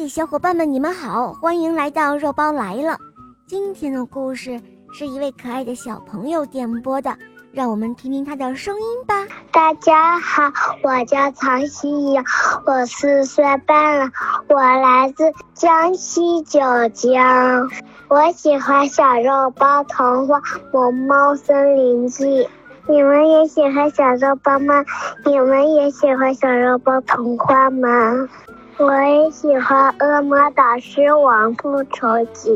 嗨，小伙伴们，你们好，欢迎来到肉包来了。今天的故事是一位可爱的小朋友点播的，让我们听听他的声音吧。大家好，我叫曹希颖，我四岁半了，我来自江西九江。我喜欢小肉包童话《萌猫森林记》，你们也喜欢小肉包吗？你们也喜欢小肉包童话吗？我也喜欢《恶魔导师王复仇记》。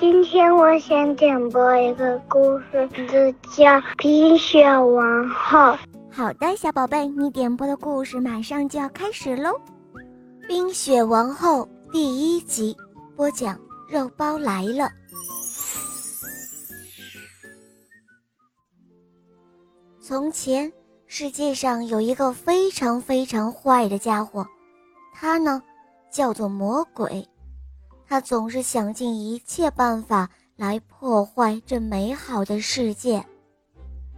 今天我想点播一个故事，名字叫《冰雪王后》。好的，小宝贝，你点播的故事马上就要开始喽，《冰雪王后》第一集播讲。肉包来了。从前，世界上有一个非常非常坏的家伙，他呢叫做魔鬼，他总是想尽一切办法来破坏这美好的世界。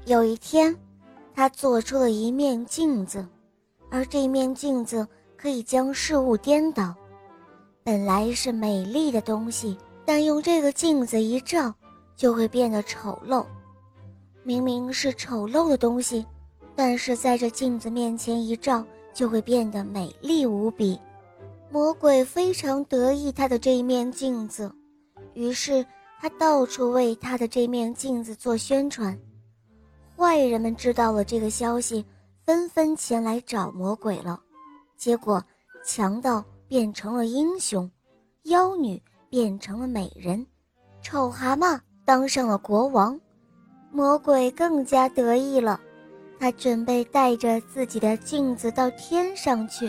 有一天，他做出了一面镜子，而这面镜子可以将事物颠倒。本来是美丽的东西，但用这个镜子一照，就会变得丑陋。明明是丑陋的东西，但是在这镜子面前一照，就会变得美丽无比。魔鬼非常得意他的这一面镜子，于是他到处为他的这面镜子做宣传。坏人们知道了这个消息，纷纷前来找魔鬼了。结果，强盗。变成了英雄，妖女变成了美人，丑蛤蟆当上了国王，魔鬼更加得意了。他准备带着自己的镜子到天上去，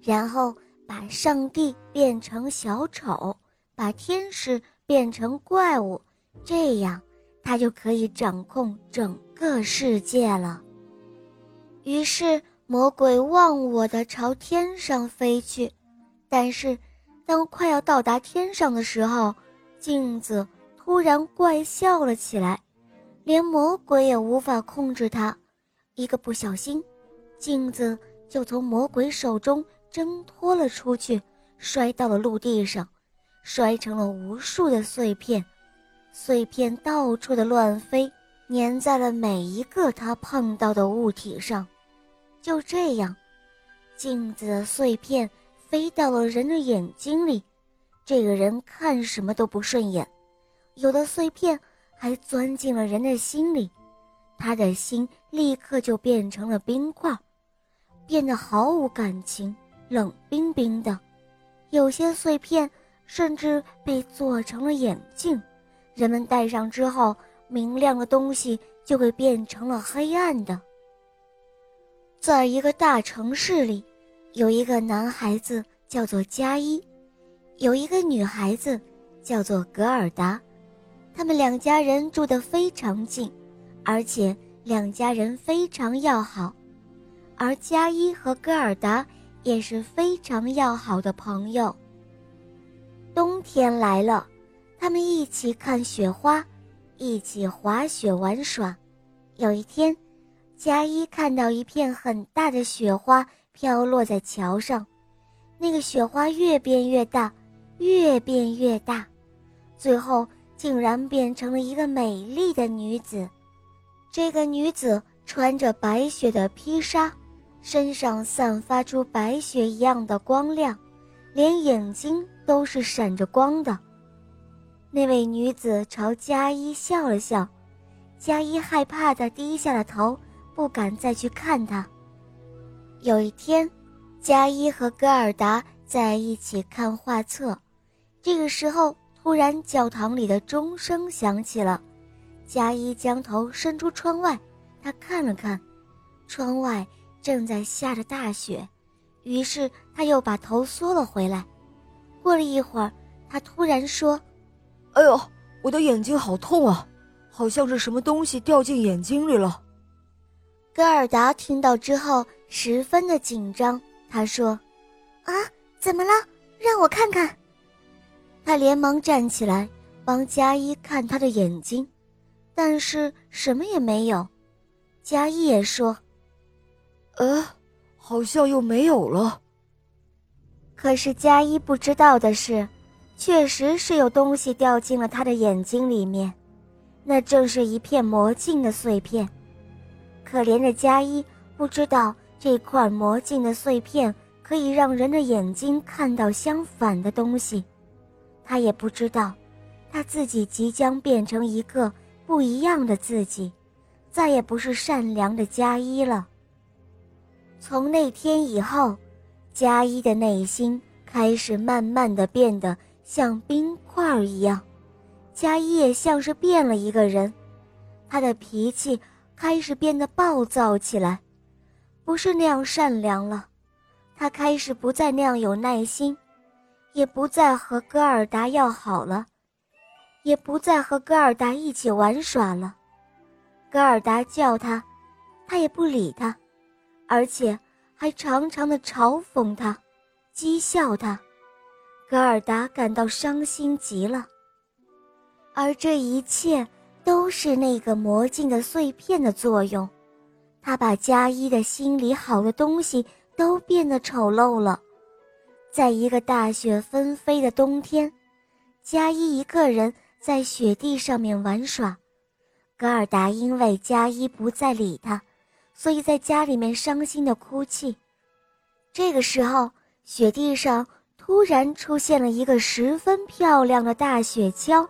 然后把上帝变成小丑，把天使变成怪物，这样他就可以掌控整个世界了。于是，魔鬼忘我的朝天上飞去。但是，当快要到达天上的时候，镜子突然怪笑了起来，连魔鬼也无法控制它。一个不小心，镜子就从魔鬼手中挣脱了出去，摔到了陆地上，摔成了无数的碎片，碎片到处的乱飞，粘在了每一个他碰到的物体上。就这样，镜子的碎片。飞到了人的眼睛里，这个人看什么都不顺眼。有的碎片还钻进了人的心里，他的心立刻就变成了冰块，变得毫无感情，冷冰冰的。有些碎片甚至被做成了眼镜，人们戴上之后，明亮的东西就会变成了黑暗的。在一个大城市里。有一个男孩子叫做加一，有一个女孩子叫做格尔达，他们两家人住得非常近，而且两家人非常要好，而加一和格尔达也是非常要好的朋友。冬天来了，他们一起看雪花，一起滑雪玩耍。有一天，加一看到一片很大的雪花。飘落在桥上，那个雪花越变越大，越变越大，最后竟然变成了一个美丽的女子。这个女子穿着白雪的披纱，身上散发出白雪一样的光亮，连眼睛都是闪着光的。那位女子朝加一笑了笑，加一害怕的低下了头，不敢再去看她。有一天，加一和戈尔达在一起看画册。这个时候，突然教堂里的钟声响起了。加一将头伸出窗外，他看了看，窗外正在下着大雪。于是他又把头缩了回来。过了一会儿，他突然说：“哎呦，我的眼睛好痛啊，好像是什么东西掉进眼睛里了。”戈尔达听到之后。十分的紧张，他说：“啊，怎么了？让我看看。”他连忙站起来帮加一看他的眼睛，但是什么也没有。加一也说：“呃，好像又没有了。”可是佳一不知道的是，确实是有东西掉进了他的眼睛里面，那正是一片魔镜的碎片。可怜的佳一不知道这块魔镜的碎片可以让人的眼睛看到相反的东西，他也不知道，他自己即将变成一个不一样的自己，再也不是善良的佳一了。从那天以后，佳一的内心开始慢慢的变得像冰块一样，佳一也像是变了一个人，他的脾气开始变得暴躁起来，不是那样善良了，他开始不再那样有耐心，也不再和戈尔达要好了，也不再和戈尔达一起玩耍了，戈尔达叫他，他也不理他。而且还常常的嘲讽他，讥笑他，格尔达感到伤心极了。而这一切都是那个魔镜的碎片的作用，他把加一的心里好的东西都变得丑陋了。在一个大雪纷飞的冬天，加一一个人在雪地上面玩耍，格尔达因为加一不再理他。所以在家里面伤心的哭泣。这个时候，雪地上突然出现了一个十分漂亮的大雪橇，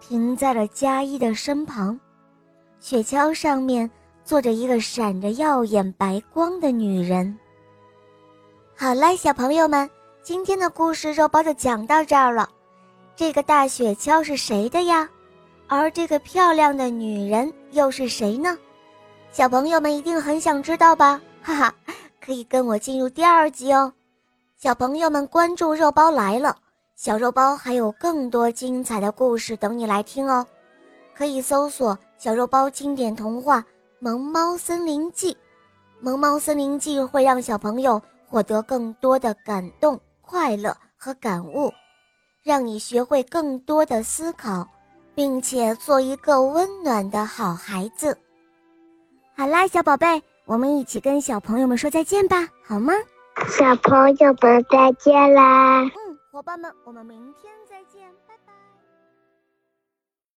停在了佳一的身旁。雪橇上面坐着一个闪着耀眼白光的女人。好了，小朋友们，今天的故事肉包就讲到这儿了。这个大雪橇是谁的呀？而这个漂亮的女人又是谁呢？小朋友们一定很想知道吧？哈哈，可以跟我进入第二集哦。小朋友们关注肉包来了，小肉包还有更多精彩的故事等你来听哦。可以搜索“小肉包经典童话《萌猫森林记》”，《萌猫森林记》会让小朋友获得更多的感动、快乐和感悟，让你学会更多的思考，并且做一个温暖的好孩子。好啦，小宝贝，我们一起跟小朋友们说再见吧，好吗？小朋友们再见啦！嗯，伙伴们，我们明天。